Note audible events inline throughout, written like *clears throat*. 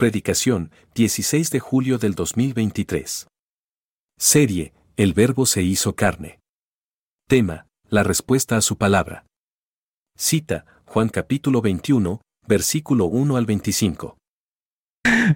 Predicación, 16 de julio del 2023. Serie, El Verbo se hizo carne. Tema, la respuesta a su palabra. Cita, Juan capítulo 21, versículo 1 al 25.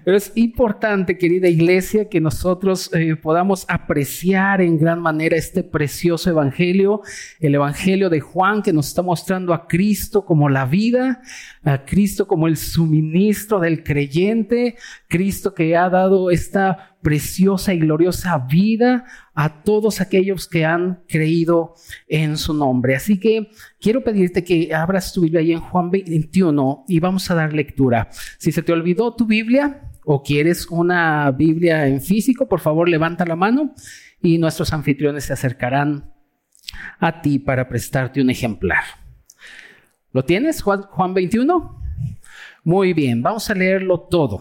Pero es importante, querida iglesia, que nosotros eh, podamos apreciar en gran manera este precioso evangelio, el evangelio de Juan que nos está mostrando a Cristo como la vida, a Cristo como el suministro del creyente, Cristo que ha dado esta preciosa y gloriosa vida a todos aquellos que han creído en su nombre. Así que quiero pedirte que abras tu Biblia ahí en Juan 21 y vamos a dar lectura. Si se te olvidó tu Biblia o quieres una Biblia en físico, por favor levanta la mano y nuestros anfitriones se acercarán a ti para prestarte un ejemplar. ¿Lo tienes, Juan, Juan 21? Muy bien, vamos a leerlo todo.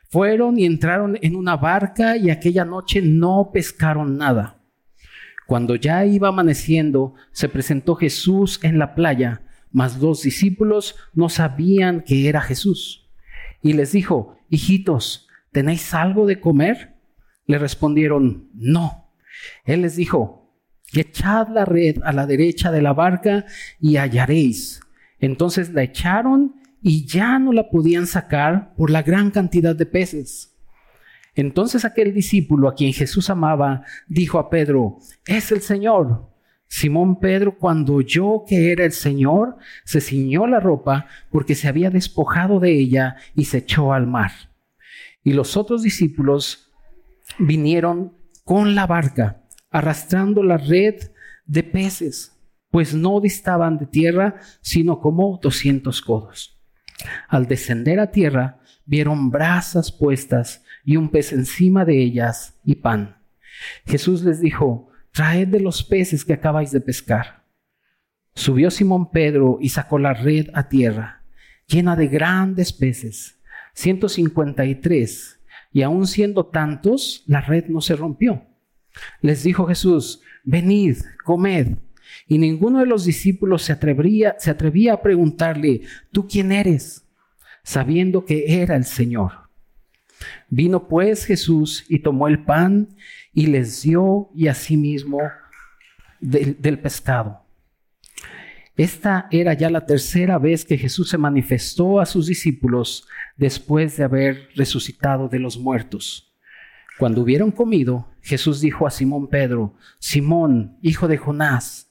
Fueron y entraron en una barca y aquella noche no pescaron nada. Cuando ya iba amaneciendo, se presentó Jesús en la playa, mas los discípulos no sabían que era Jesús. Y les dijo, hijitos, ¿tenéis algo de comer? Le respondieron, no. Él les dijo, echad la red a la derecha de la barca y hallaréis. Entonces la echaron y ya no la podían sacar por la gran cantidad de peces. Entonces aquel discípulo a quien Jesús amaba dijo a Pedro, es el Señor. Simón Pedro, cuando oyó que era el Señor, se ciñó la ropa porque se había despojado de ella y se echó al mar. Y los otros discípulos vinieron con la barca, arrastrando la red de peces, pues no distaban de tierra, sino como doscientos codos. Al descender a tierra, vieron brasas puestas y un pez encima de ellas y pan. Jesús les dijo, traed de los peces que acabáis de pescar. Subió Simón Pedro y sacó la red a tierra, llena de grandes peces, ciento cincuenta y tres, y aun siendo tantos, la red no se rompió. Les dijo Jesús, venid, comed. Y ninguno de los discípulos se atrevía, se atrevía a preguntarle, ¿tú quién eres? Sabiendo que era el Señor. Vino pues Jesús y tomó el pan y les dio y asimismo del, del pescado. Esta era ya la tercera vez que Jesús se manifestó a sus discípulos después de haber resucitado de los muertos. Cuando hubieron comido, Jesús dijo a Simón Pedro, Simón, hijo de Jonás,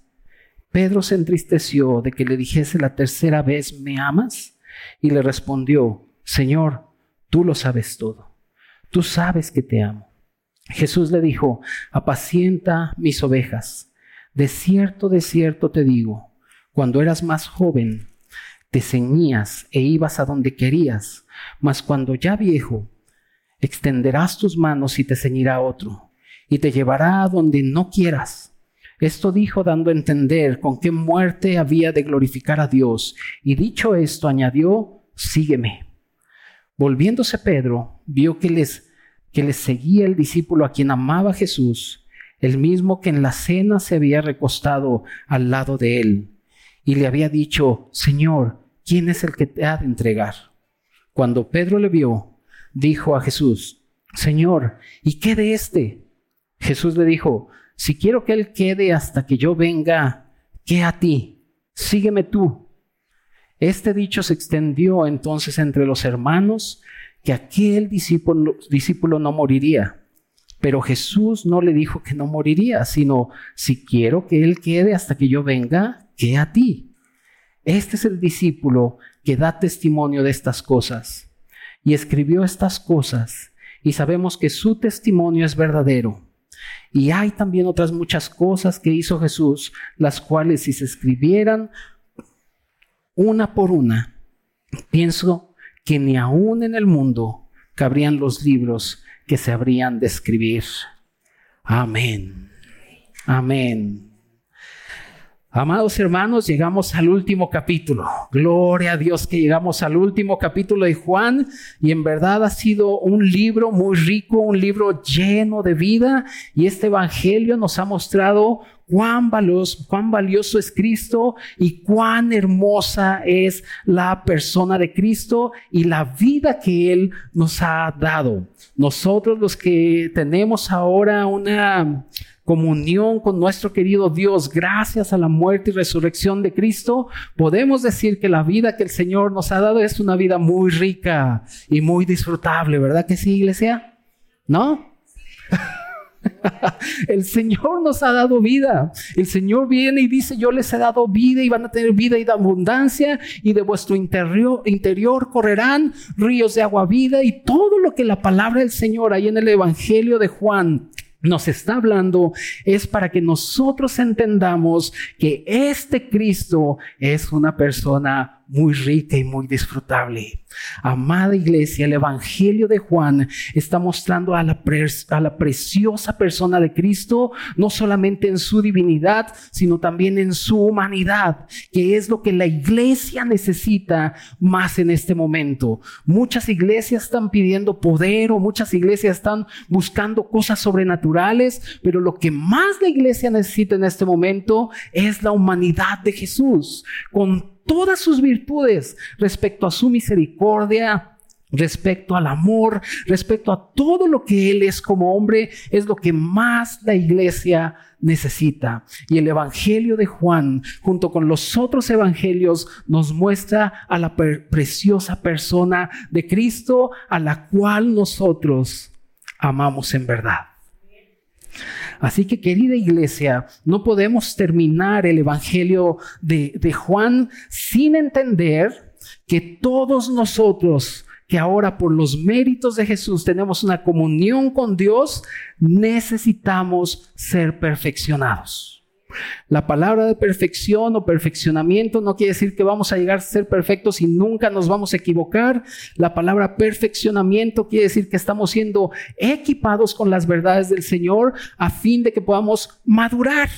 Pedro se entristeció de que le dijese la tercera vez, ¿me amas? Y le respondió, Señor, tú lo sabes todo. Tú sabes que te amo. Jesús le dijo, apacienta mis ovejas. De cierto, de cierto te digo, cuando eras más joven, te ceñías e ibas a donde querías, mas cuando ya viejo, extenderás tus manos y te ceñirá otro, y te llevará a donde no quieras esto dijo dando a entender con qué muerte había de glorificar a Dios. Y dicho esto, añadió, sígueme. Volviéndose Pedro, vio que les, que les seguía el discípulo a quien amaba Jesús, el mismo que en la cena se había recostado al lado de él, y le había dicho, Señor, ¿quién es el que te ha de entregar? Cuando Pedro le vio, dijo a Jesús, Señor, ¿y qué de este? Jesús le dijo, si quiero que Él quede hasta que yo venga, ¿qué a ti? Sígueme tú. Este dicho se extendió entonces entre los hermanos que aquel discípulo, discípulo no moriría. Pero Jesús no le dijo que no moriría, sino si quiero que Él quede hasta que yo venga, que a ti. Este es el discípulo que da testimonio de estas cosas y escribió estas cosas y sabemos que su testimonio es verdadero. Y hay también otras muchas cosas que hizo Jesús, las cuales si se escribieran una por una, pienso que ni aún en el mundo cabrían los libros que se habrían de escribir. Amén. Amén. Amados hermanos, llegamos al último capítulo. Gloria a Dios que llegamos al último capítulo de Juan y en verdad ha sido un libro muy rico, un libro lleno de vida y este Evangelio nos ha mostrado cuán valioso, cuán valioso es Cristo y cuán hermosa es la persona de Cristo y la vida que Él nos ha dado. Nosotros los que tenemos ahora una comunión con nuestro querido Dios gracias a la muerte y resurrección de Cristo, podemos decir que la vida que el Señor nos ha dado es una vida muy rica y muy disfrutable, ¿verdad que sí, iglesia? ¿No? *laughs* El Señor nos ha dado vida. El Señor viene y dice, yo les he dado vida y van a tener vida y de abundancia y de vuestro interior, correrán ríos de agua vida y todo lo que la palabra del Señor ahí en el Evangelio de Juan nos está hablando es para que nosotros entendamos que este Cristo es una persona muy rica y muy disfrutable. Amada iglesia, el Evangelio de Juan está mostrando a la, a la, preciosa persona de Cristo, no solamente en su divinidad, sino también en su humanidad, que es lo que la iglesia necesita más en este momento. Muchas iglesias están pidiendo poder o muchas iglesias están buscando cosas sobrenaturales, pero lo que más la iglesia necesita en este momento es la humanidad de Jesús, con todas sus virtudes respecto a su misericordia, respecto al amor, respecto a todo lo que Él es como hombre, es lo que más la iglesia necesita. Y el Evangelio de Juan, junto con los otros evangelios, nos muestra a la preciosa persona de Cristo, a la cual nosotros amamos en verdad. Así que querida iglesia, no podemos terminar el Evangelio de, de Juan sin entender que todos nosotros que ahora por los méritos de Jesús tenemos una comunión con Dios, necesitamos ser perfeccionados. La palabra de perfección o perfeccionamiento no quiere decir que vamos a llegar a ser perfectos y nunca nos vamos a equivocar. La palabra perfeccionamiento quiere decir que estamos siendo equipados con las verdades del Señor a fin de que podamos madurar.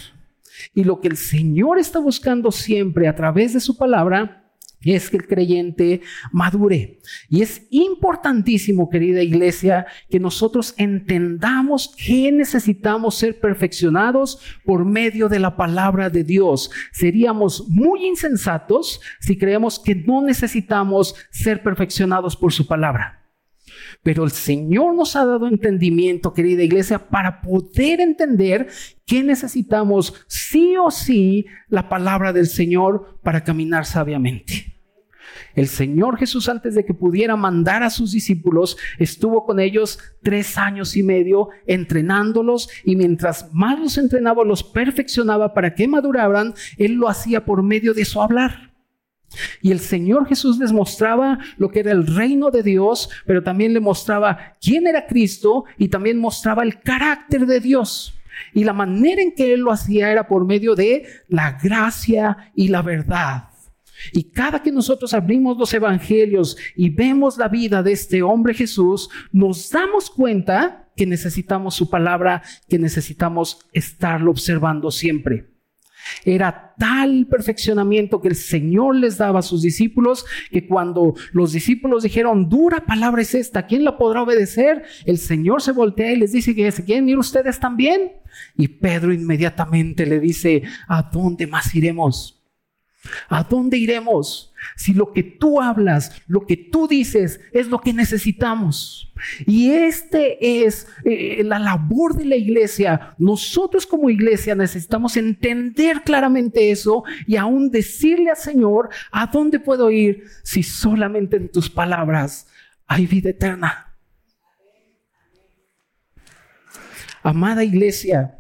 Y lo que el Señor está buscando siempre a través de su palabra es que el creyente madure. Y es importantísimo, querida iglesia, que nosotros entendamos que necesitamos ser perfeccionados por medio de la palabra de Dios. Seríamos muy insensatos si creemos que no necesitamos ser perfeccionados por su palabra. Pero el Señor nos ha dado entendimiento, querida iglesia, para poder entender que necesitamos sí o sí la palabra del Señor para caminar sabiamente. El Señor Jesús antes de que pudiera mandar a sus discípulos estuvo con ellos tres años y medio entrenándolos y mientras más los entrenaba los perfeccionaba para que maduraran, Él lo hacía por medio de su hablar. Y el Señor Jesús les mostraba lo que era el reino de Dios, pero también le mostraba quién era Cristo y también mostraba el carácter de Dios. Y la manera en que Él lo hacía era por medio de la gracia y la verdad. Y cada que nosotros abrimos los evangelios y vemos la vida de este hombre Jesús, nos damos cuenta que necesitamos su palabra, que necesitamos estarlo observando siempre. Era tal perfeccionamiento que el Señor les daba a sus discípulos que cuando los discípulos dijeron, dura palabra es esta, ¿quién la podrá obedecer? El Señor se voltea y les dice que se quieren ir ustedes también. Y Pedro inmediatamente le dice, ¿a dónde más iremos? ¿A dónde iremos si lo que tú hablas, lo que tú dices es lo que necesitamos? Y este es eh, la labor de la iglesia. Nosotros como iglesia necesitamos entender claramente eso y aún decirle al Señor, ¿a dónde puedo ir si solamente en tus palabras hay vida eterna. Amada iglesia,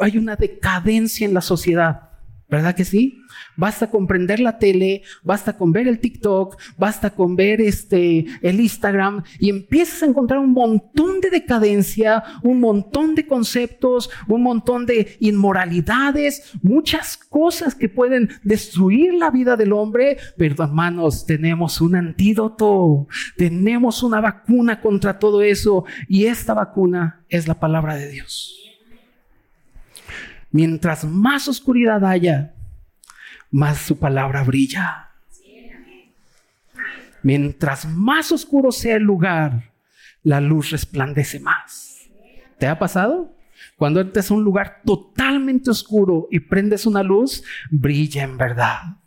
hay una decadencia en la sociedad, ¿verdad que sí? Basta con prender la tele, basta con ver el TikTok, basta con ver este, el Instagram y empiezas a encontrar un montón de decadencia, un montón de conceptos, un montón de inmoralidades, muchas cosas que pueden destruir la vida del hombre. Pero hermanos, tenemos un antídoto, tenemos una vacuna contra todo eso y esta vacuna es la palabra de Dios. Mientras más oscuridad haya, más su palabra brilla. Mientras más oscuro sea el lugar, la luz resplandece más. ¿Te ha pasado? Cuando entras a un lugar totalmente oscuro y prendes una luz, brilla en verdad.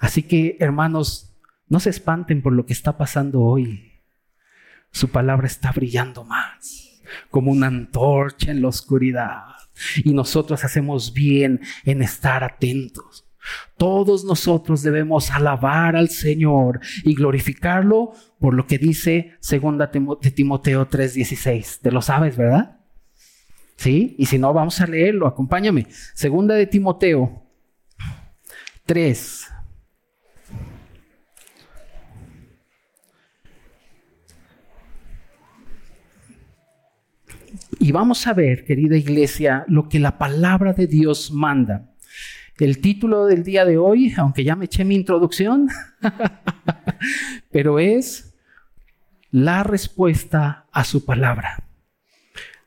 Así que, hermanos, no se espanten por lo que está pasando hoy. Su palabra está brillando más, como una antorcha en la oscuridad. Y nosotros hacemos bien en estar atentos. Todos nosotros debemos alabar al Señor y glorificarlo por lo que dice segunda de Timoteo 3:16. Te lo sabes, ¿verdad? Sí, y si no vamos a leerlo, acompáñame. Segunda de Timoteo 3 Y vamos a ver, querida iglesia, lo que la palabra de Dios manda. El título del día de hoy, aunque ya me eché mi introducción, *laughs* pero es la respuesta a su palabra.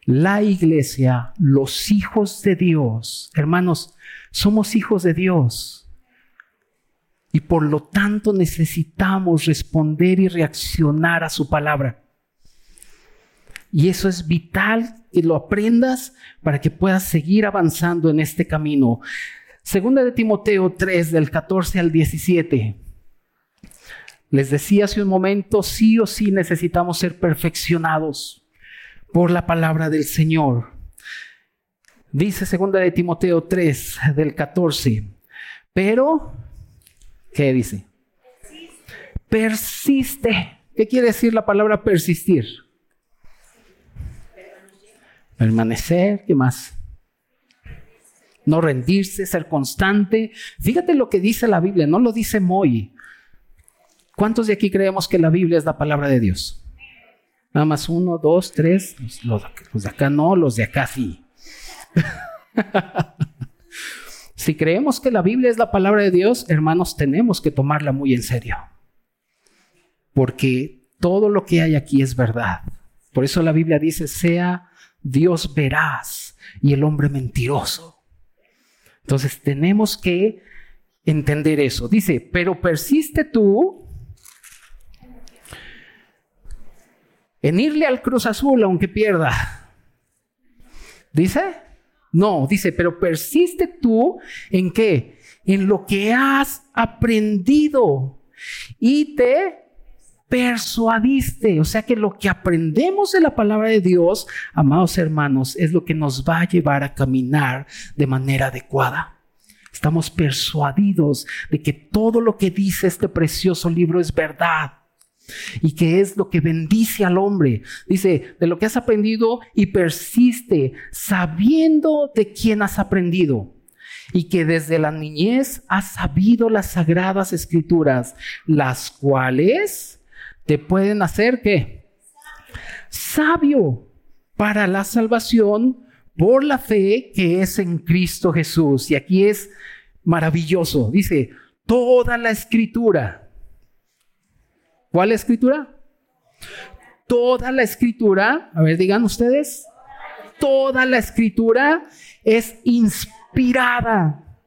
La iglesia, los hijos de Dios, hermanos, somos hijos de Dios. Y por lo tanto necesitamos responder y reaccionar a su palabra. Y eso es vital que lo aprendas para que puedas seguir avanzando en este camino. Segunda de Timoteo 3, del 14 al 17. Les decía hace un momento, sí o sí necesitamos ser perfeccionados por la palabra del Señor. Dice segunda de Timoteo 3, del 14. Pero, ¿qué dice? Persiste. ¿Qué quiere decir la palabra persistir? Permanecer, ¿qué más? No rendirse, ser constante. Fíjate lo que dice la Biblia, no lo dice Moy. ¿Cuántos de aquí creemos que la Biblia es la palabra de Dios? Nada más uno, dos, tres. Los, de acá no, los de acá sí. *laughs* si creemos que la Biblia es la palabra de Dios, hermanos, tenemos que tomarla muy en serio. Porque todo lo que hay aquí es verdad. Por eso la Biblia dice, sea Dios veraz y el hombre mentiroso. Entonces tenemos que entender eso. Dice, pero persiste tú en irle al Cruz Azul aunque pierda. ¿Dice? No, dice, pero persiste tú en qué? En lo que has aprendido y te persuadiste. O sea que lo que aprendemos de la palabra de Dios, amados hermanos, es lo que nos va a llevar a caminar de manera adecuada. Estamos persuadidos de que todo lo que dice este precioso libro es verdad y que es lo que bendice al hombre. Dice, de lo que has aprendido y persiste sabiendo de quién has aprendido y que desde la niñez has sabido las sagradas escrituras, las cuales te pueden hacer qué? Sabio para la salvación por la fe que es en Cristo Jesús. Y aquí es maravilloso. Dice, toda la escritura. ¿Cuál escritura? Toda la escritura, a ver, digan ustedes, toda la escritura es inspirada.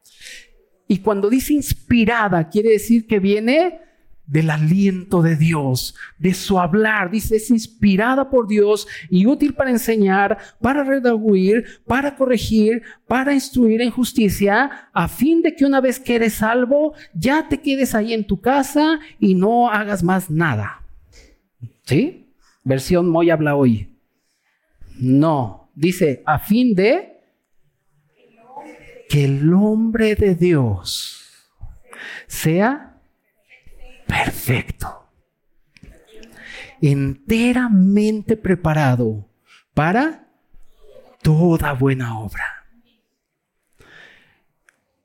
Y cuando dice inspirada, quiere decir que viene del aliento de Dios, de su hablar. Dice, es inspirada por Dios y útil para enseñar, para redarguir, para corregir, para instruir en justicia, a fin de que una vez que eres salvo, ya te quedes ahí en tu casa y no hagas más nada. ¿Sí? Versión Moy habla hoy. No, dice, a fin de que el hombre de Dios sea perfecto. enteramente preparado para toda buena obra.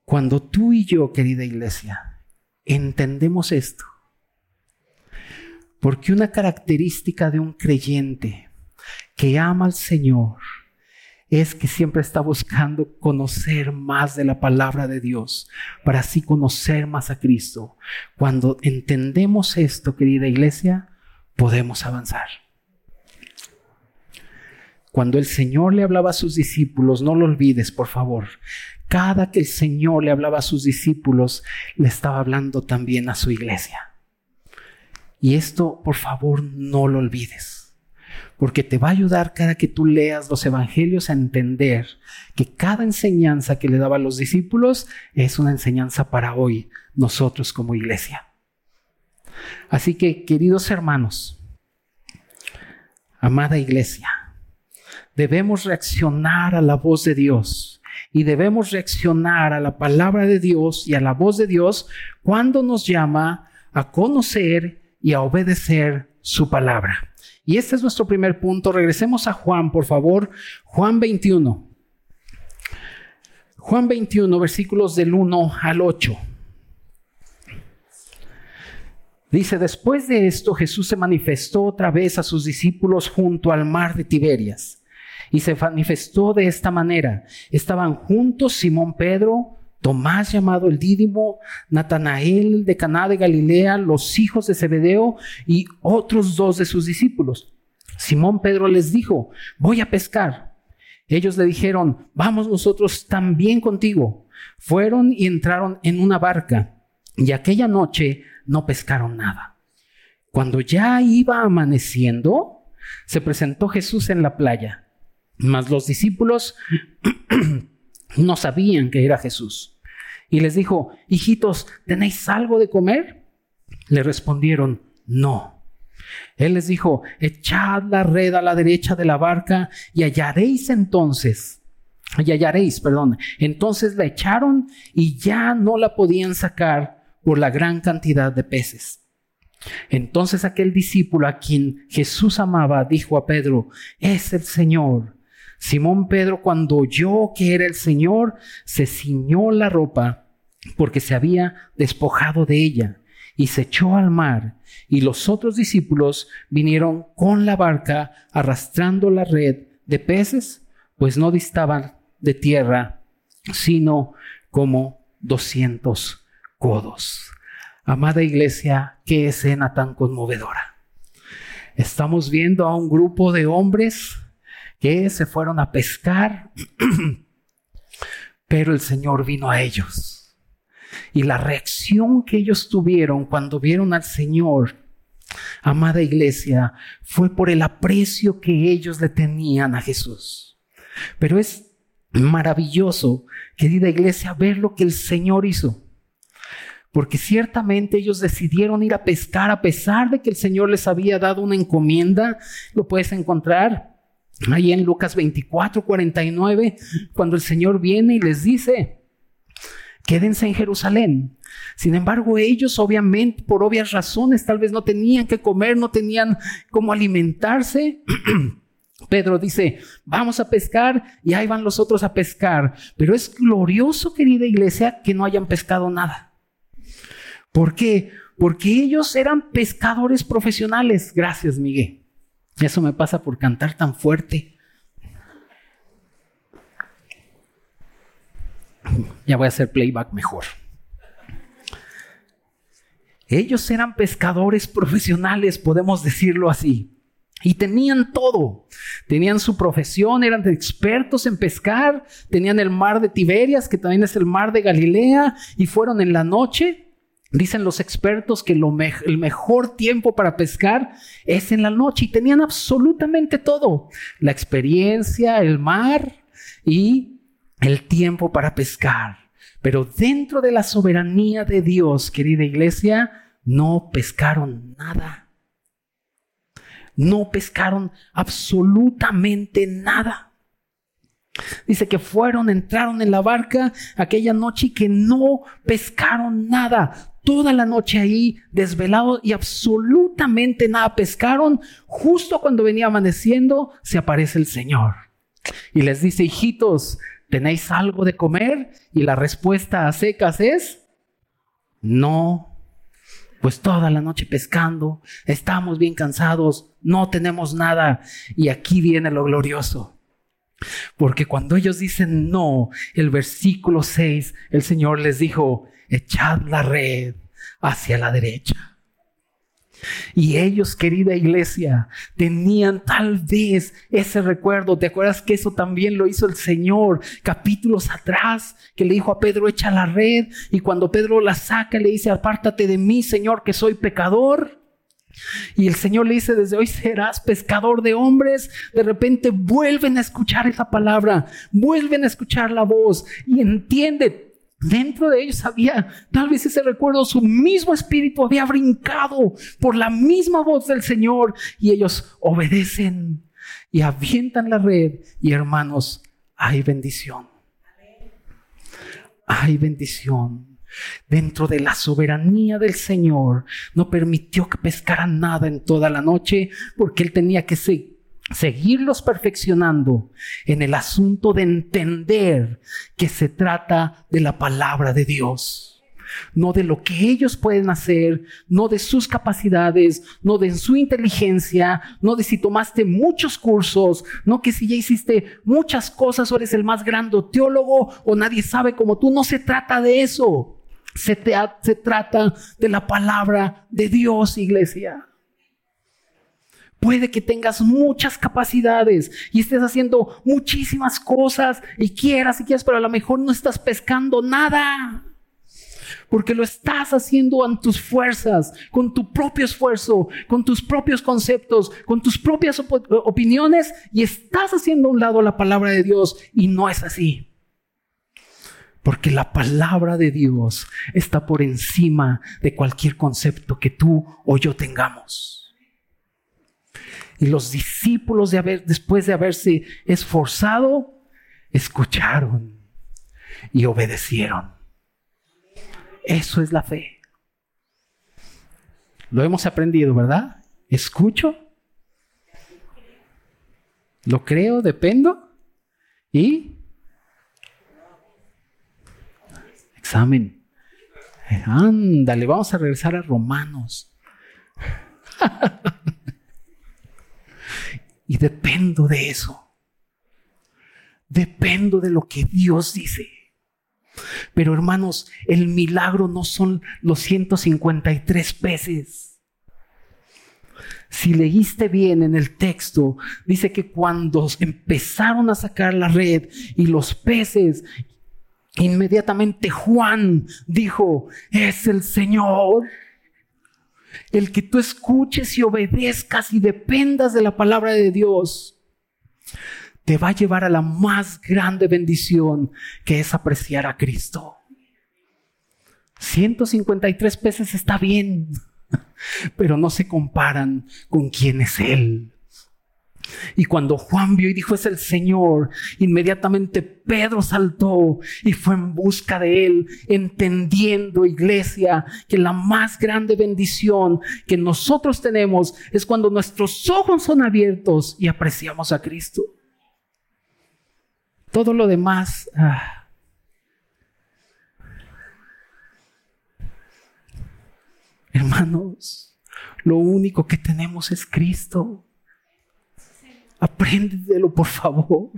Cuando tú y yo, querida iglesia, entendemos esto, porque una característica de un creyente que ama al Señor es que siempre está buscando conocer más de la palabra de Dios para así conocer más a Cristo. Cuando entendemos esto, querida iglesia, podemos avanzar. Cuando el Señor le hablaba a sus discípulos, no lo olvides, por favor. Cada que el Señor le hablaba a sus discípulos, le estaba hablando también a su iglesia. Y esto, por favor, no lo olvides, porque te va a ayudar cada que tú leas los evangelios a entender que cada enseñanza que le daba a los discípulos es una enseñanza para hoy, nosotros como iglesia. Así que, queridos hermanos, amada iglesia, debemos reaccionar a la voz de Dios y debemos reaccionar a la palabra de Dios y a la voz de Dios cuando nos llama a conocer y a obedecer su palabra. Y este es nuestro primer punto. Regresemos a Juan, por favor. Juan 21. Juan 21, versículos del 1 al 8. Dice, después de esto Jesús se manifestó otra vez a sus discípulos junto al mar de Tiberias. Y se manifestó de esta manera. Estaban juntos Simón Pedro, Tomás llamado el Dídimo, Natanael de Caná de Galilea, los hijos de Zebedeo y otros dos de sus discípulos. Simón Pedro les dijo, voy a pescar. Ellos le dijeron, vamos nosotros también contigo. Fueron y entraron en una barca y aquella noche no pescaron nada. Cuando ya iba amaneciendo, se presentó Jesús en la playa, mas los discípulos *clears throat* no sabían que era Jesús. Y les dijo, hijitos, ¿tenéis algo de comer? Le respondieron, no. Él les dijo, echad la red a la derecha de la barca y hallaréis entonces, y hallaréis, perdón. Entonces la echaron y ya no la podían sacar por la gran cantidad de peces. Entonces aquel discípulo a quien Jesús amaba dijo a Pedro, es el Señor. Simón Pedro cuando oyó que era el Señor, se ciñó la ropa porque se había despojado de ella y se echó al mar. Y los otros discípulos vinieron con la barca arrastrando la red de peces, pues no distaban de tierra, sino como doscientos codos. Amada iglesia, qué escena tan conmovedora. Estamos viendo a un grupo de hombres que se fueron a pescar, *clears throat* pero el Señor vino a ellos. Y la reacción que ellos tuvieron cuando vieron al Señor, amada iglesia, fue por el aprecio que ellos le tenían a Jesús. Pero es maravilloso, querida iglesia, ver lo que el Señor hizo porque ciertamente ellos decidieron ir a pescar a pesar de que el Señor les había dado una encomienda. Lo puedes encontrar ahí en Lucas 24, 49, cuando el Señor viene y les dice, quédense en Jerusalén. Sin embargo, ellos obviamente, por obvias razones, tal vez no tenían que comer, no tenían cómo alimentarse. *clears throat* Pedro dice, vamos a pescar y ahí van los otros a pescar. Pero es glorioso, querida iglesia, que no hayan pescado nada. ¿Por qué? Porque ellos eran pescadores profesionales. Gracias, Miguel. Eso me pasa por cantar tan fuerte. Ya voy a hacer playback mejor. Ellos eran pescadores profesionales, podemos decirlo así. Y tenían todo. Tenían su profesión, eran expertos en pescar, tenían el mar de Tiberias, que también es el mar de Galilea, y fueron en la noche Dicen los expertos que el mejor tiempo para pescar es en la noche y tenían absolutamente todo. La experiencia, el mar y el tiempo para pescar. Pero dentro de la soberanía de Dios, querida iglesia, no pescaron nada. No pescaron absolutamente nada. Dice que fueron, entraron en la barca aquella noche y que no pescaron nada. toda la noche ahí, desvelados y absolutamente nada pescaron. Justo cuando venía amaneciendo, se aparece el Señor. Y les dice, hijitos, ¿tenéis algo de comer? Y la respuesta a secas es, no. Pues toda la noche pescando, estamos bien cansados, no tenemos nada. Y aquí viene lo glorioso. Porque cuando ellos dicen no, el versículo 6, el Señor les dijo, echad la red hacia la derecha. Y ellos, querida iglesia, tenían tal vez ese recuerdo. ¿Te acuerdas que eso también lo hizo el Señor capítulos atrás? Que le dijo a Pedro, echa la red. Y cuando Pedro la saca, le dice, apártate de mí, Señor, que soy pecador. Y el Señor le dice, desde hoy serás pescador de hombres. De repente vuelven a escuchar esa palabra, vuelven a escuchar la voz y entiende. Dentro de ellos había tal vez ese recuerdo, su mismo espíritu había brincado por la misma voz del Señor y ellos obedecen y avientan la red y hermanos, hay bendición. Hay bendición dentro de la soberanía del Señor, no permitió que pescaran nada en toda la noche porque Él tenía que seguirlos perfeccionando en el asunto de entender que se trata de la palabra de Dios no de lo que ellos pueden hacer, no de sus capacidades, no de su inteligencia, no de si tomaste muchos cursos, no que si ya hiciste muchas cosas o eres el más grande teólogo o nadie sabe como tú, no se trata de eso. Se, se trata de la palabra de Dios, iglesia. Puede que tengas muchas capacidades y estés haciendo muchísimas cosas y quieras y quieras, pero a lo mejor no estás pescando nada. Porque lo estás haciendo en tus fuerzas, con tu propio esfuerzo, con tus propios conceptos, con tus propias opiniones y estás haciendo a un lado la palabra de Dios y no es así. Porque la palabra de Dios está por encima de cualquier concepto que tú o yo tengamos. Y los discípulos de haber, después de haberse esforzado, escucharon y obedecieron. Eso es la fe. Lo hemos aprendido, ¿verdad? Escucho, lo creo, dependo y examen. Ándale, vamos a regresar a Romanos. *laughs* y dependo de eso. Dependo de lo que Dios dice. Pero hermanos, el milagro no son los 153 peces. Si leíste bien en el texto, dice que cuando empezaron a sacar la red y los peces Inmediatamente Juan dijo, es el Señor. El que tú escuches y obedezcas y dependas de la palabra de Dios, te va a llevar a la más grande bendición que es apreciar a Cristo. 153 peces está bien, *laughs* pero no se comparan con quién es Él. Y cuando Juan vio y dijo es el Señor, inmediatamente Pedro saltó y fue en busca de él, entendiendo, iglesia, que la más grande bendición que nosotros tenemos es cuando nuestros ojos son abiertos y apreciamos a Cristo. Todo lo demás... Ah. Hermanos, lo único que tenemos es Cristo. Apréndetelo, por favor.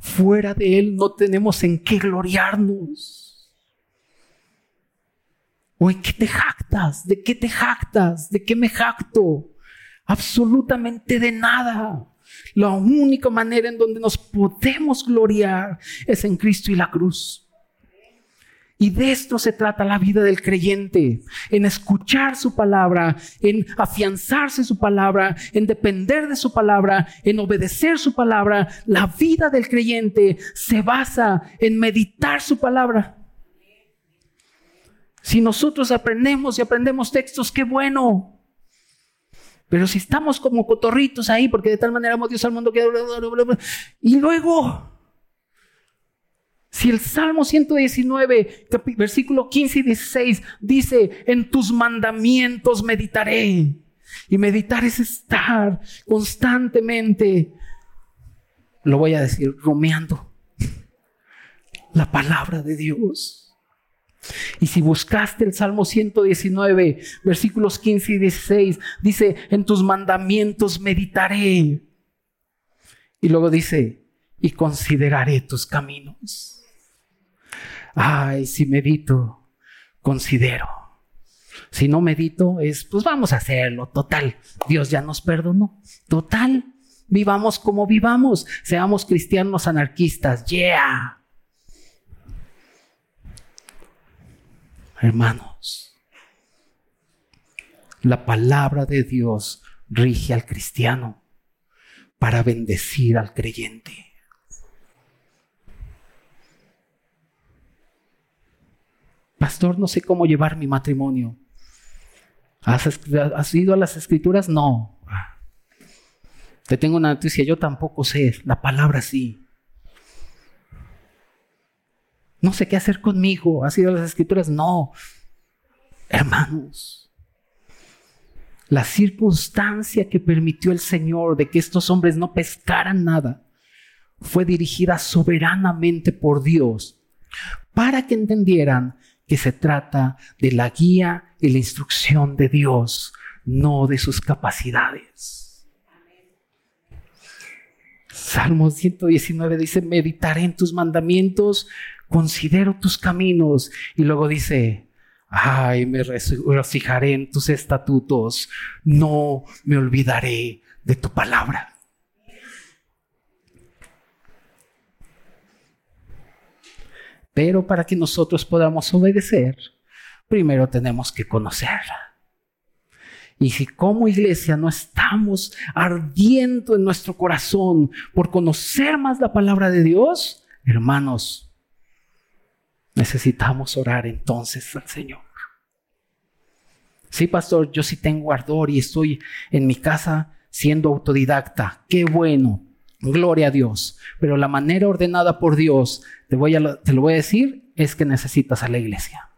Fuera de Él no tenemos en qué gloriarnos. ¿O en qué te jactas? ¿De qué te jactas? ¿De qué me jacto? Absolutamente de nada. La única manera en donde nos podemos gloriar es en Cristo y la cruz. Y de esto se trata la vida del creyente, en escuchar su palabra, en afianzarse su palabra, en depender de su palabra, en obedecer su palabra. La vida del creyente se basa en meditar su palabra. Si nosotros aprendemos y aprendemos textos, qué bueno. Pero si estamos como cotorritos ahí, porque de tal manera amó Dios al mundo que... Y luego Si el Salmo 119, versículo 15 y 16 dice, en tus mandamientos meditaré. Y meditar es estar constantemente, lo voy a decir, rumiando *laughs* la palabra de Dios. Y si buscaste el Salmo 119, versículos 15 y 16, dice, en tus mandamientos meditaré. Y luego dice, y consideraré tus caminos. Ay, si medito, considero. Si no medito, es, pues vamos a hacerlo. Total, Dios ya nos perdonó. Total, vivamos como vivamos. Seamos cristianos anarquistas. Yeah. Hermanos, la palabra de Dios rige al cristiano para bendecir al creyente. Pastor, no sé cómo llevar mi matrimonio. ¿Has, ido a las escrituras? No. Te tengo una noticia, yo tampoco sé, la palabra sí. No sé qué hacer conmigo. ¿Has ido a las escrituras? No. Hermanos, la circunstancia que permitió el Señor de que estos hombres no pescaran nada fue dirigida soberanamente por Dios para que entendieran que se trata de la guía y la instrucción de Dios, no de sus capacidades. Salmo 119 dice, meditaré en tus mandamientos, considero tus caminos. Y luego dice, ay, me regocijaré en tus estatutos, no me olvidaré de tu palabra. Pero para que nosotros podamos obedecer, primero tenemos que conocerla. Y si como iglesia no estamos ardiendo en nuestro corazón por conocer más la palabra de Dios, hermanos, necesitamos orar entonces al Señor. Sí, pastor, yo sí tengo ardor y estoy en mi casa siendo autodidacta. Qué bueno. Gloria a Dios. Pero la manera ordenada por Dios, te, voy a, te lo voy a decir, es que necesitas a la iglesia.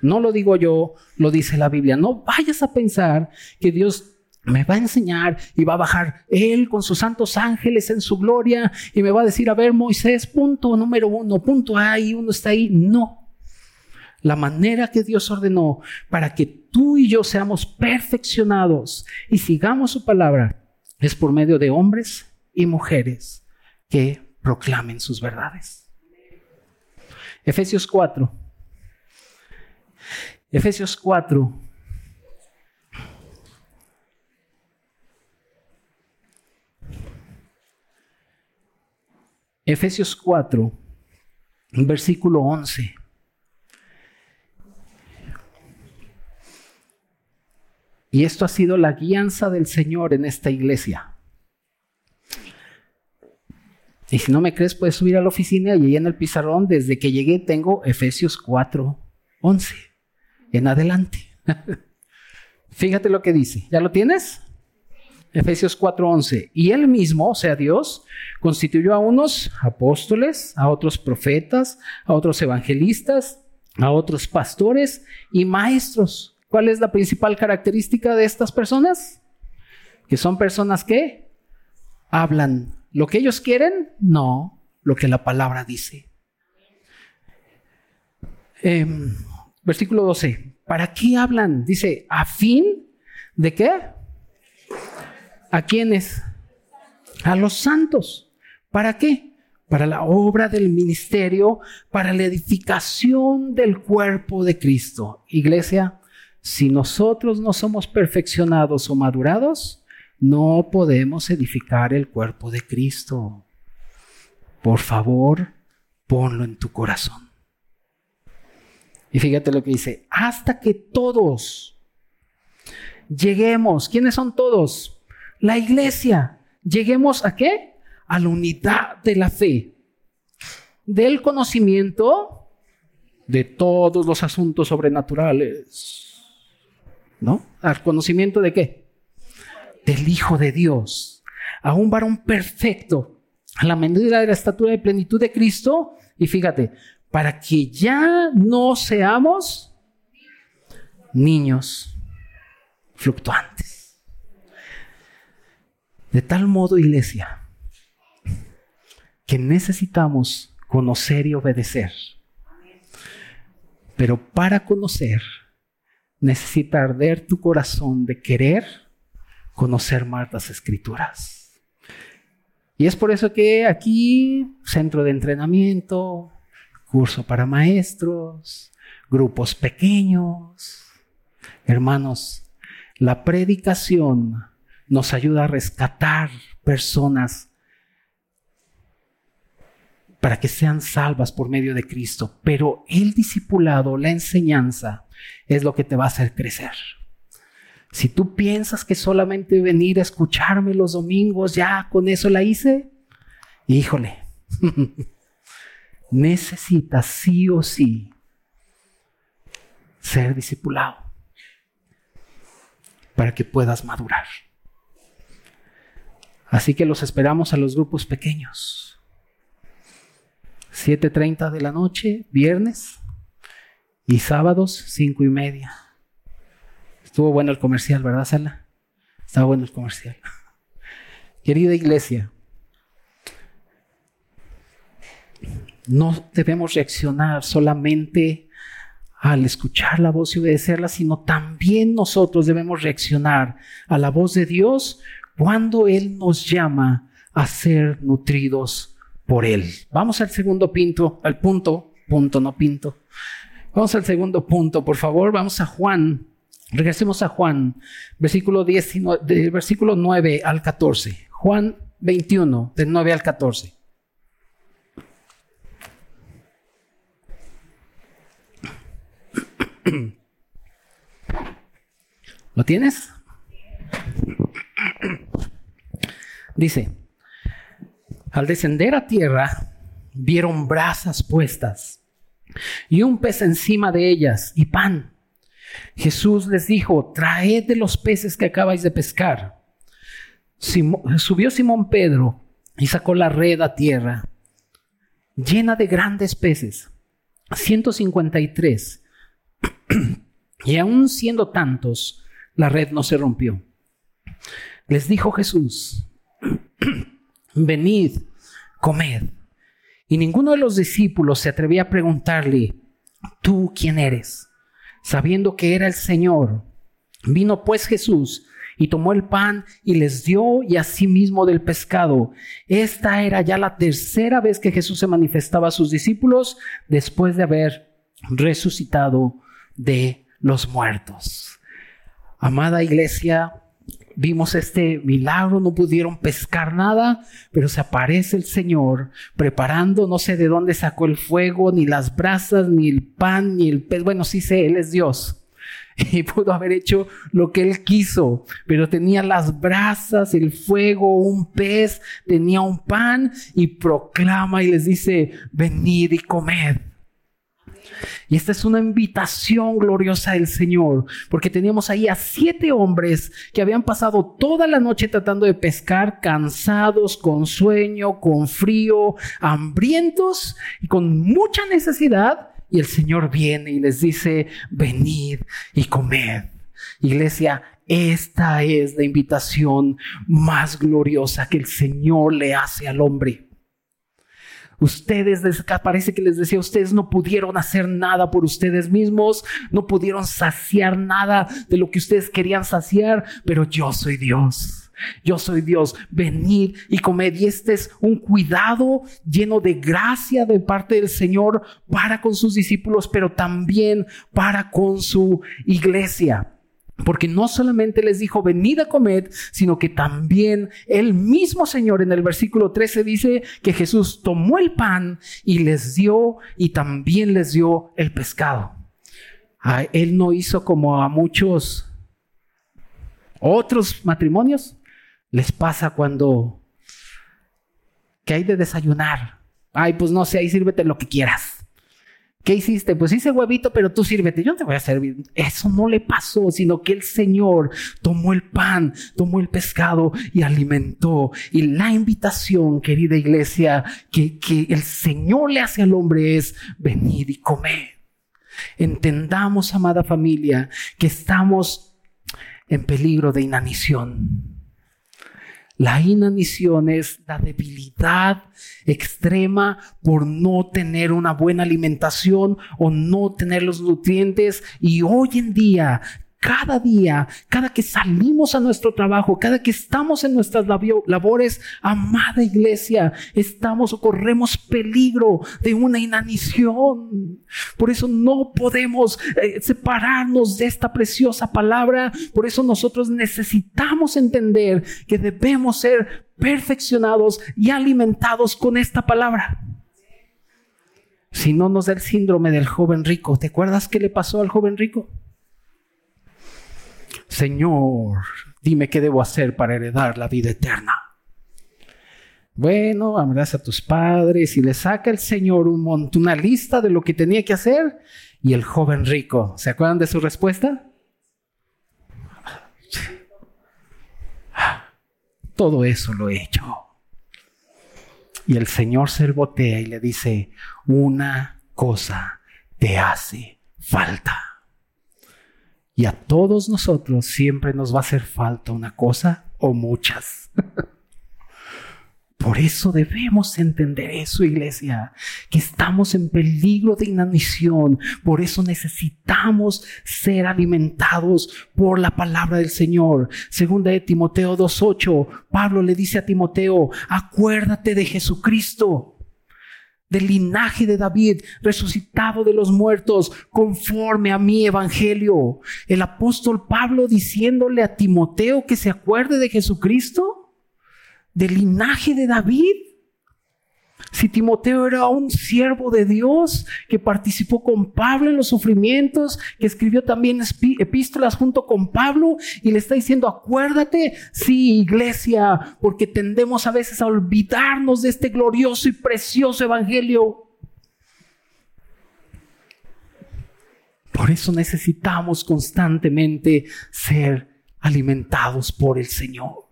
No lo digo yo, lo dice la Biblia. No vayas a pensar que Dios me va a enseñar y va a bajar Él con sus santos ángeles en su gloria y me va a decir, a ver, Moisés, punto número uno, punto A y uno está ahí. No. La manera que Dios ordenó para que tú y yo seamos perfeccionados y sigamos su palabra es por medio de hombres y mujeres que proclamen sus verdades. Efesios 4. Efesios 4. Efesios 4, versículo 11. Y esto ha sido la guianza del Señor en esta iglesia. Y si no me crees, puedes subir a la oficina y ahí en el pizarrón, desde que llegué, tengo Efesios 4, 11 en adelante. *laughs* Fíjate lo que dice. ¿Ya lo tienes? Efesios 4:11. Y él mismo, o sea, Dios, constituyó a unos apóstoles, a otros profetas, a otros evangelistas, a otros pastores y maestros ¿Cuál es la principal característica de estas personas? Que son personas que hablan lo que ellos quieren, no lo que la palabra dice. Em, versículo 12. ¿Para qué hablan? Dice, a fin de qué? ¿A quiénes? A los santos. ¿Para qué? Para la obra del ministerio, para la edificación del cuerpo de Cristo. Iglesia, si nosotros no somos perfeccionados o madurados, no podemos edificar el cuerpo de Cristo. Por favor, ponlo en tu corazón. Y fíjate lo que dice, hasta que todos lleguemos, ¿quiénes son todos? La iglesia. ¿Lleguemos a qué? A la unidad de la fe, del conocimiento de todos los asuntos sobrenaturales ¿no? Al conocimiento de qué? Del Hijo de Dios, a un varón perfecto, a la medida de la estatura de plenitud de Cristo. Y fíjate, para que ya no seamos niños fluctuantes. De tal modo, iglesia, que necesitamos conocer y obedecer. Pero para conocer, necesita arder tu corazón de querer conocer más las escrituras. Y es por eso que aquí, centro de entrenamiento, curso para maestros, grupos pequeños. Hermanos, la predicación nos ayuda a rescatar personas para que sean salvas por medio de Cristo, pero el discipulado, la enseñanza, es lo que te va a hacer crecer. Si tú piensas que solamente venir a escucharme los domingos, ya con eso la hice, híjole, *laughs* necesitas sí o sí ser discipulado para que puedas madurar. Así que los esperamos a los grupos pequeños. 7.30 de la noche, viernes, y sábados, 5 y media. Estuvo bueno el comercial, ¿verdad, Sala? Estaba bueno el comercial. *laughs* Querida iglesia, no debemos reaccionar solamente al escuchar la voz y obedecerla, sino también nosotros debemos reaccionar a la voz de Dios cuando Él nos llama a ser nutridos por Él. Vamos al segundo pinto, al punto, punto, no pinto. Vamos al segundo punto, por favor, vamos a Juan. Regresemos a Juan, versículo, 19, versículo 9 al 14. Juan 21, del 9 al 14. ¿Lo tienes? Dice, al descender a tierra, vieron brasas puestas y un pez encima de ellas y pan. Jesús les dijo, traed de los peces que acabáis de pescar. subió Simón Pedro y sacó la red a tierra, llena de grandes peces, 153 y aún siendo tantos, la red no se rompió. Les dijo Jesús, venid, comed. Y ninguno de los discípulos se atrevía a preguntarle, ¿tú quién eres? Sabiendo que era el Señor. Vino pues Jesús y tomó el pan y les dio y asimismo del pescado. Esta era ya la tercera vez que Jesús se manifestaba a sus discípulos después de haber resucitado de los muertos. Amada iglesia, vimos este milagro, no pudieron pescar nada, pero se aparece el Señor preparando, no sé de dónde sacó el fuego, ni las brasas, ni el pan, ni el pez. Bueno, sí sé, Él es Dios. *laughs* Y pudo haber hecho lo que Él quiso, pero tenía las brasas, el fuego, un pez, tenía un pan y proclama y les dice, venid y comed. Y esta es una invitación gloriosa del Señor, porque teníamos ahí a siete hombres que habían pasado toda la noche tratando de pescar, cansados, con sueño, con frío, hambrientos y con mucha necesidad. Y el Señor viene y les dice, venid y comed. Iglesia, esta es la invitación más gloriosa que el Señor le hace al hombre. Ustedes, parece que les decía, ustedes no pudieron hacer nada por ustedes mismos, no pudieron saciar nada de lo que ustedes querían saciar, pero yo soy Dios. Yo soy Dios, venid y comed. Y este es un cuidado lleno de gracia de parte del Señor para con sus discípulos, pero también para con su iglesia. Porque no solamente les dijo, venid a comer, sino que también el mismo Señor en el versículo 13 dice que Jesús tomó el pan y les dio y también les dio el pescado. él no hizo como a muchos otros matrimonios. Les pasa cuando que hay de desayunar. Ay, pues no sé, ahí sírvete lo que quieras. ¿Qué hiciste? Pues hice huevito, pero tú sírvete. Yo no te voy a servir. Eso no le pasó, sino que el Señor tomó el pan, tomó el pescado y alimentó. Y la invitación, querida iglesia, que, que el Señor le hace al hombre es venir y comer. Entendamos, amada familia, que estamos en peligro de inanición. La inanición es la debilidad extrema por no tener una buena alimentación o no tener los nutrientes. Y hoy en día cada día, cada que salimos a nuestro trabajo, cada que estamos en nuestras labores, amada iglesia, estamos o corremos peligro de una inanición. Por eso no podemos eh, separarnos de esta preciosa palabra. Por eso nosotros necesitamos entender que debemos ser perfeccionados y alimentados con esta palabra. Si no nos da el síndrome del joven rico, ¿te acuerdas qué le pasó al joven rico? Señor, dime qué debo hacer para heredar la vida eterna. Bueno, amarás a tus padres y le saca el Señor un montón, una lista de lo que tenía que hacer. Y el joven rico, ¿se acuerdan de su respuesta? Todo eso lo he hecho. Y el Señor se botea y le dice, una cosa te hace falta. Y a todos nosotros siempre nos va a hacer falta una cosa o muchas. *laughs* Por eso debemos entender eso, iglesia, que estamos en peligro de inanición. Por eso necesitamos ser alimentados por la palabra del Señor. Segunda de Timoteo 2.8, Pablo le dice a Timoteo, acuérdate de Jesucristo del linaje de David, resucitado de los muertos, conforme a mi evangelio. El apóstol Pablo diciéndole a Timoteo que se acuerde de Jesucristo, del linaje de David. Si Timoteo era un siervo de Dios que participó con Pablo en los sufrimientos, que escribió también epístolas junto con Pablo y le está diciendo, acuérdate, sí, iglesia, porque tendemos a veces a olvidarnos de este glorioso y precioso evangelio. Por eso necesitamos constantemente ser alimentados por el Señor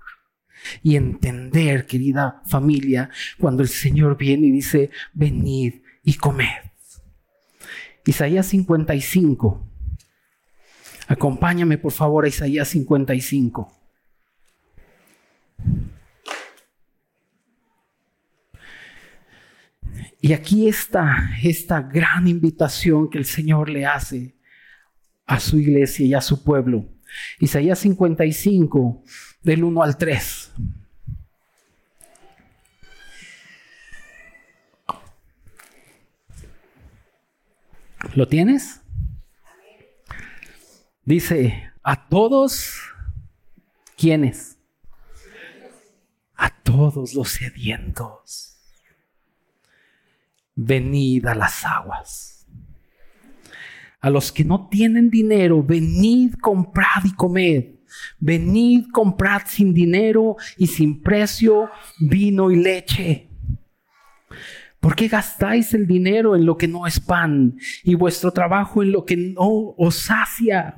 y entender, querida familia, cuando el Señor viene y dice, venid y comed. Isaías 55. Acompáñame por favor a Isaías 55. Y aquí está esta gran invitación que el Señor le hace a su iglesia y a su pueblo. Isaías 55, del 1 al 3. ¿Lo tienes? Dice, a todos, ¿quiénes? A todos los sedientos. Venid a las aguas. A los que no tienen dinero, venid, comprad y comed. Venid, comprad sin dinero y sin precio vino y leche. ¿Por qué gastáis el dinero en lo que no es pan y vuestro trabajo en lo que no os sacia?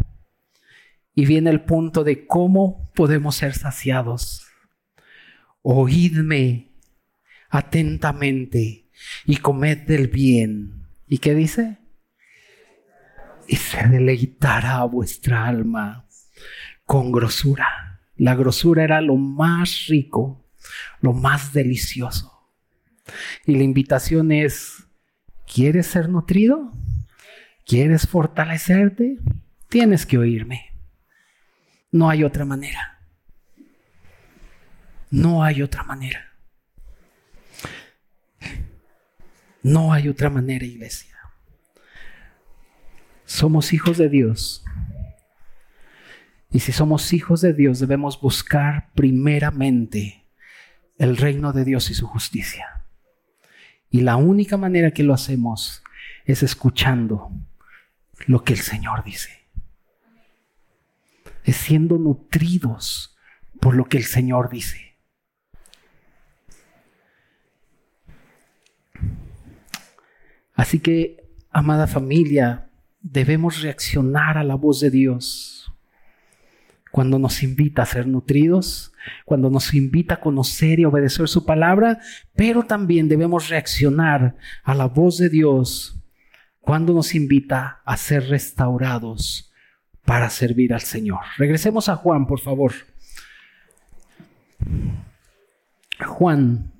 Y viene el punto de cómo podemos ser saciados. Oídme atentamente y comed del bien. ¿Y qué dice? Y se deleitará vuestra alma con grosura. La grosura era lo más rico, lo más delicioso. Y la invitación es, ¿quieres ser nutrido? ¿Quieres fortalecerte? Tienes que oírme. No hay otra manera. No hay otra manera. No hay otra manera, iglesia. Somos hijos de Dios y si somos hijos de Dios, debemos buscar primeramente el reino de Dios y su justicia. Y la única manera que lo hacemos es escuchando lo que el Señor dice. Es siendo nutridos por lo que el Señor dice. Así que amada familia, debemos reaccionar a la voz de Dios cuando nos invita a ser nutridos, cuando nos invita a conocer y obedecer su palabra, pero también debemos reaccionar a la voz de Dios cuando nos invita a ser restaurados para servir al Señor. Regresemos a Juan, por favor. Juan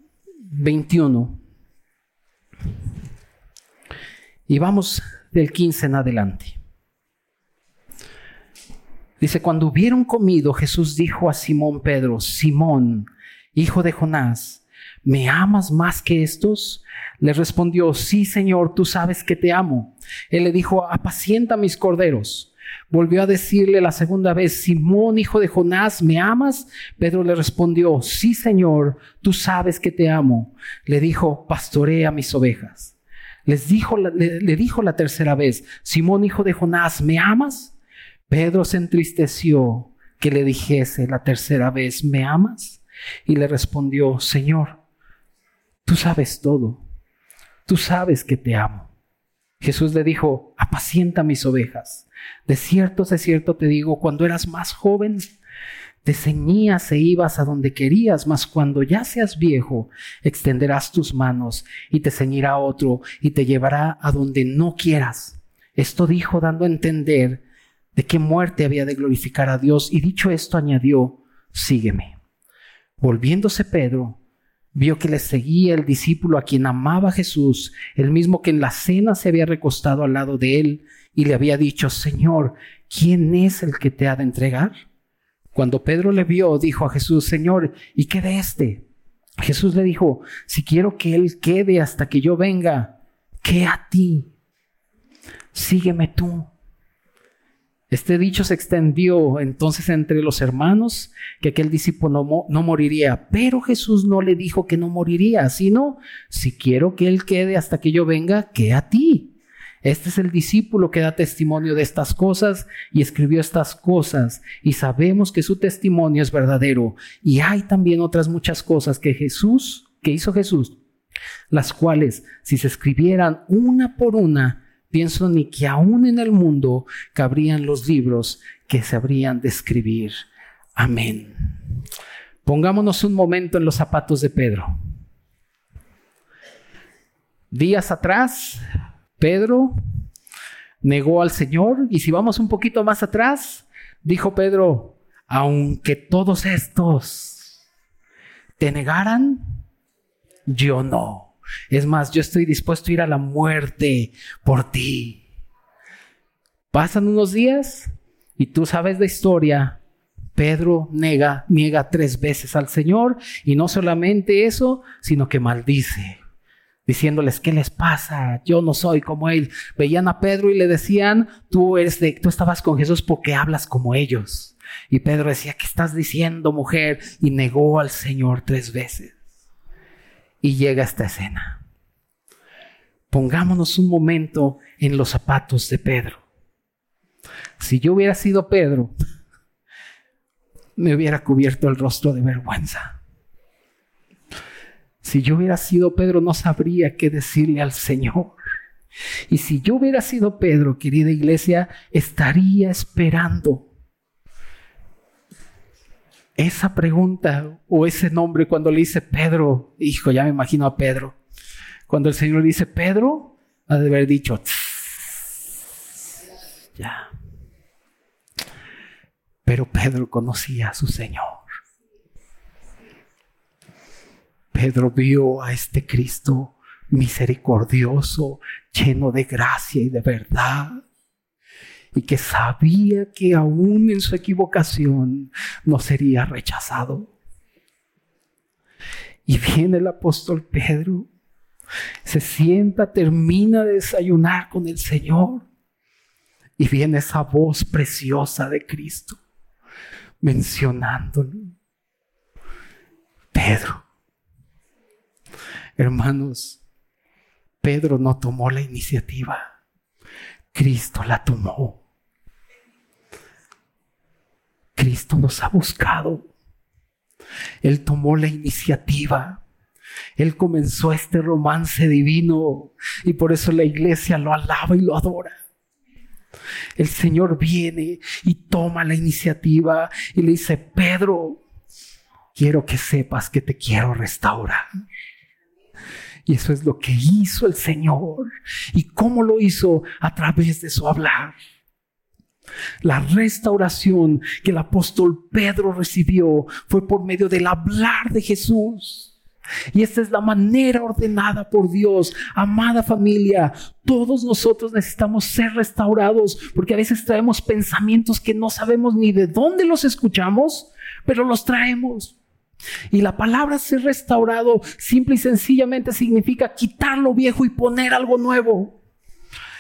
21. Y vamos del 15 en adelante. Dice, cuando hubieron comido, Jesús dijo a Simón Pedro, Simón, hijo de Jonás, ¿me amas más que estos? Le respondió, sí, Señor, tú sabes que te amo. Él le dijo, apacienta mis corderos. Volvió a decirle la segunda vez, Simón, hijo de Jonás, ¿me amas? Pedro le respondió, sí, Señor, tú sabes que te amo. Le dijo, pastorea mis ovejas. Les dijo, le, le dijo la tercera vez, Simón, hijo de Jonás, ¿me amas? Pedro se entristeció que le dijese la tercera vez, ¿me amas? Y le respondió, Señor, tú sabes todo, tú sabes que te amo. Jesús le dijo, apacienta mis ovejas. De cierto, de cierto te digo, cuando eras más joven, te ceñías e ibas a donde querías, mas cuando ya seas viejo, extenderás tus manos y te ceñirá otro y te llevará a donde no quieras. Esto dijo dando a entender de qué muerte había de glorificar a Dios, y dicho esto añadió, sígueme. Volviéndose Pedro, vio que le seguía el discípulo a quien amaba Jesús, el mismo que en la cena se había recostado al lado de él, y le había dicho, Señor, ¿quién es el que te ha de entregar? Cuando Pedro le vio, dijo a Jesús, Señor, ¿y qué de este? Jesús le dijo, si quiero que él quede hasta que yo venga, ¿qué a ti? Sígueme tú. Este dicho se extendió entonces entre los hermanos que aquel discípulo no, moriría, pero Jesús no le dijo que no moriría, sino, si quiero que él quede hasta que yo venga, que a ti. Este es el discípulo que da testimonio de estas cosas y escribió estas cosas y sabemos que su testimonio es verdadero. Y hay también otras muchas cosas que Jesús, que hizo Jesús, las cuales si se escribieran una por una, pienso ni que aún en el mundo cabrían los libros que se habrían de escribir. Amén. Pongámonos un momento en los zapatos de Pedro. Días atrás, Pedro negó al Señor y si vamos un poquito más atrás, dijo Pedro, aunque todos estos te negaran, yo no. Es más, yo estoy dispuesto a ir a la muerte por ti. Pasan unos días y tú sabes la historia. Pedro niega, niega tres veces al Señor y no solamente eso, sino que maldice, diciéndoles qué les pasa. Yo no soy como él. Veían a Pedro y le decían, tú eres de, tú estabas con Jesús porque hablas como ellos. Y Pedro decía, ¿qué estás diciendo, mujer? Y negó al Señor tres veces y llega esta escena. Pongámonos un momento en los zapatos de Pedro. Si yo hubiera sido Pedro, me hubiera cubierto el rostro de vergüenza. Si yo hubiera sido Pedro, no sabría qué decirle al Señor. Y si yo hubiera sido Pedro, querida iglesia, estaría esperando esa pregunta o ese nombre cuando le dice Pedro, hijo, ya me imagino a Pedro. Cuando el Señor dice Pedro, ha de haber dicho, ya. Pero Pedro conocía a su Señor. Pedro vio a este Cristo misericordioso, lleno de gracia y de verdad y que sabía que aún en su equivocación no sería rechazado. Y viene el apóstol Pedro, se sienta, termina de desayunar con el Señor y viene esa voz preciosa de Cristo mencionándolo. Pedro. Hermanos, Pedro no tomó la iniciativa. Cristo la tomó. Cristo nos ha buscado. Él tomó la iniciativa. Él comenzó este romance divino y por eso la iglesia lo alaba y lo adora. El Señor viene y toma la iniciativa y le dice, Pedro, quiero que sepas que te quiero restaurar. Y eso es lo que hizo el Señor. ¿Y cómo lo hizo? A través de su hablar. La restauración que el apóstol Pedro recibió fue por medio del hablar de Jesús. Y esta es la manera ordenada por Dios. Amada familia, todos nosotros necesitamos ser restaurados porque a veces traemos pensamientos que no sabemos ni de dónde los escuchamos, pero los traemos. Y la palabra ser restaurado simple y sencillamente significa quitar lo viejo y poner algo nuevo.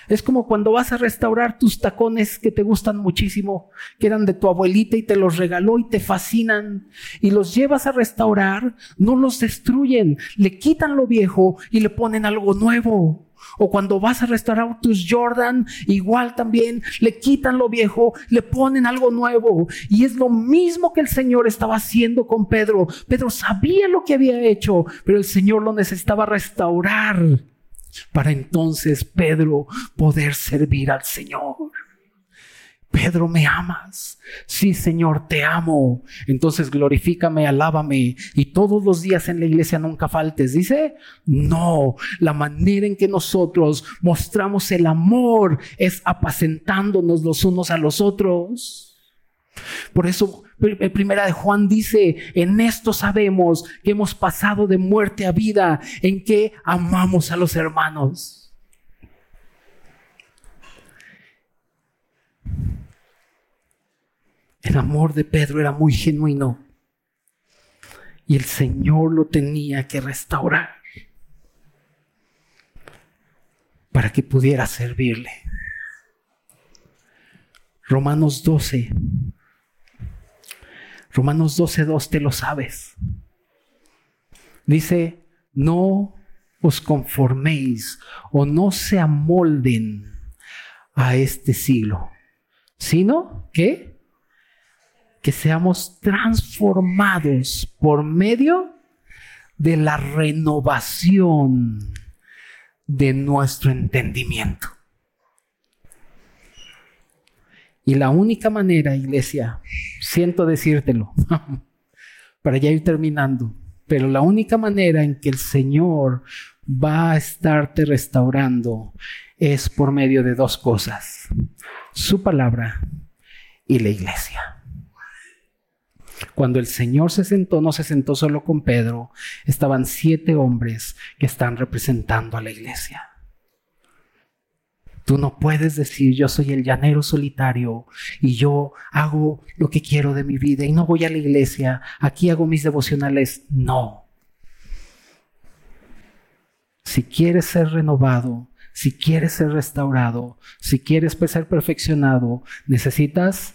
Es como cuando vas a restaurar tus tacones que te gustan muchísimo, que eran de tu abuelita y te los regaló y te fascinan, y los llevas a restaurar, no los destruyen, le quitan lo viejo y le ponen algo nuevo. O cuando vas a restaurar tus Jordan, igual también le quitan lo viejo, le ponen algo nuevo. Y es lo mismo que el Señor estaba haciendo con Pedro. Pedro sabía lo que había hecho, pero el Señor lo necesitaba restaurar para entonces Pedro poder servir al Señor. Pedro, ¿me amas? Sí, Señor, te amo. Entonces glorifícame, alábame y todos los días en la iglesia nunca faltes. Dice, no, la manera en que nosotros mostramos el amor es apacentándonos los unos a los otros. Por eso, primera de Juan dice, en esto sabemos que hemos pasado de muerte a vida, en que amamos a los hermanos. El amor de Pedro era muy genuino y el Señor lo tenía que restaurar para que pudiera servirle. Romanos 12 Romanos 12.2 te lo sabes. Dice, no os conforméis o no se amolden a este siglo, sino que que seamos transformados por medio de la renovación de nuestro entendimiento. Y la única manera, iglesia, siento decírtelo, *laughs* para ya ir terminando, pero la única manera en que el Señor va a estarte restaurando es por medio de dos cosas, su palabra y la iglesia. Cuando el Señor se sentó, no se sentó solo con Pedro, estaban siete hombres que están representando a la iglesia. Tú no puedes decir yo soy el llanero solitario y yo hago lo que quiero de mi vida y no voy a la iglesia, aquí hago mis devocionales. No. Si quieres ser renovado, si quieres ser restaurado, si quieres ser perfeccionado, necesitas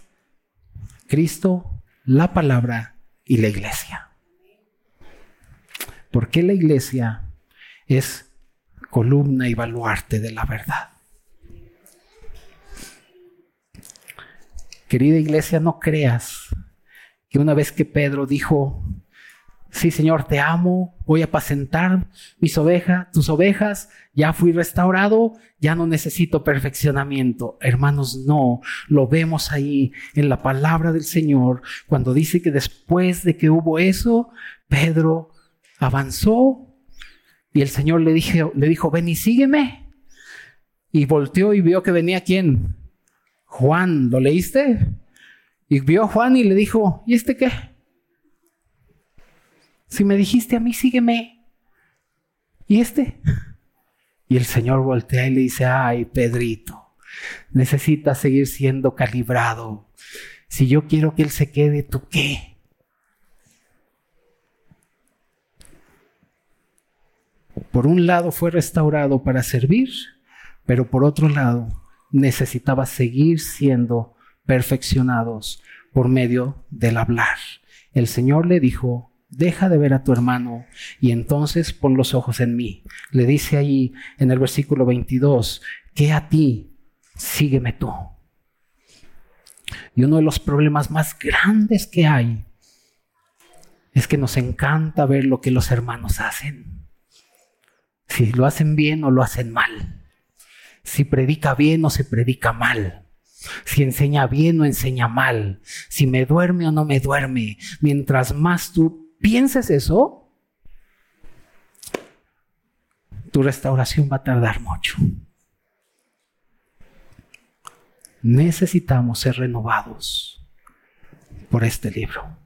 Cristo, la palabra y la iglesia. Porque la iglesia es columna y baluarte de la verdad. Querida iglesia, no creas que una vez que Pedro dijo, sí Señor, te amo, voy a apacentar mis ovejas, tus ovejas, ya fui restaurado, ya no necesito perfeccionamiento. Hermanos, no, lo vemos ahí en la palabra del Señor, cuando dice que después de que hubo eso, Pedro avanzó y el Señor le, le dijo, ven y sígueme. Y volteó y vio que venía quién? Juan, ¿lo leíste? Y vio a Juan y le dijo, ¿y este qué? Si me dijiste a mí, sígueme. ¿Y este? Y el Señor voltea y le dice, ay, Pedrito, necesitas seguir siendo calibrado. Si yo quiero que Él se quede, ¿tú qué? Por un lado fue restaurado para servir, pero por otro lado necesitaba seguir siendo perfeccionados por medio del hablar. El Señor le dijo, deja de ver a tu hermano y entonces pon los ojos en mí. Le dice ahí en el versículo 22, que a ti, sígueme tú. Y uno de los problemas más grandes que hay es que nos encanta ver lo que los hermanos hacen. Si lo hacen bien o lo hacen mal. Si predica bien o se predica mal. Si enseña bien o enseña mal. Si me duerme o no me duerme. Mientras más tú pienses eso, tu restauración va a tardar mucho. Necesitamos ser renovados por este libro.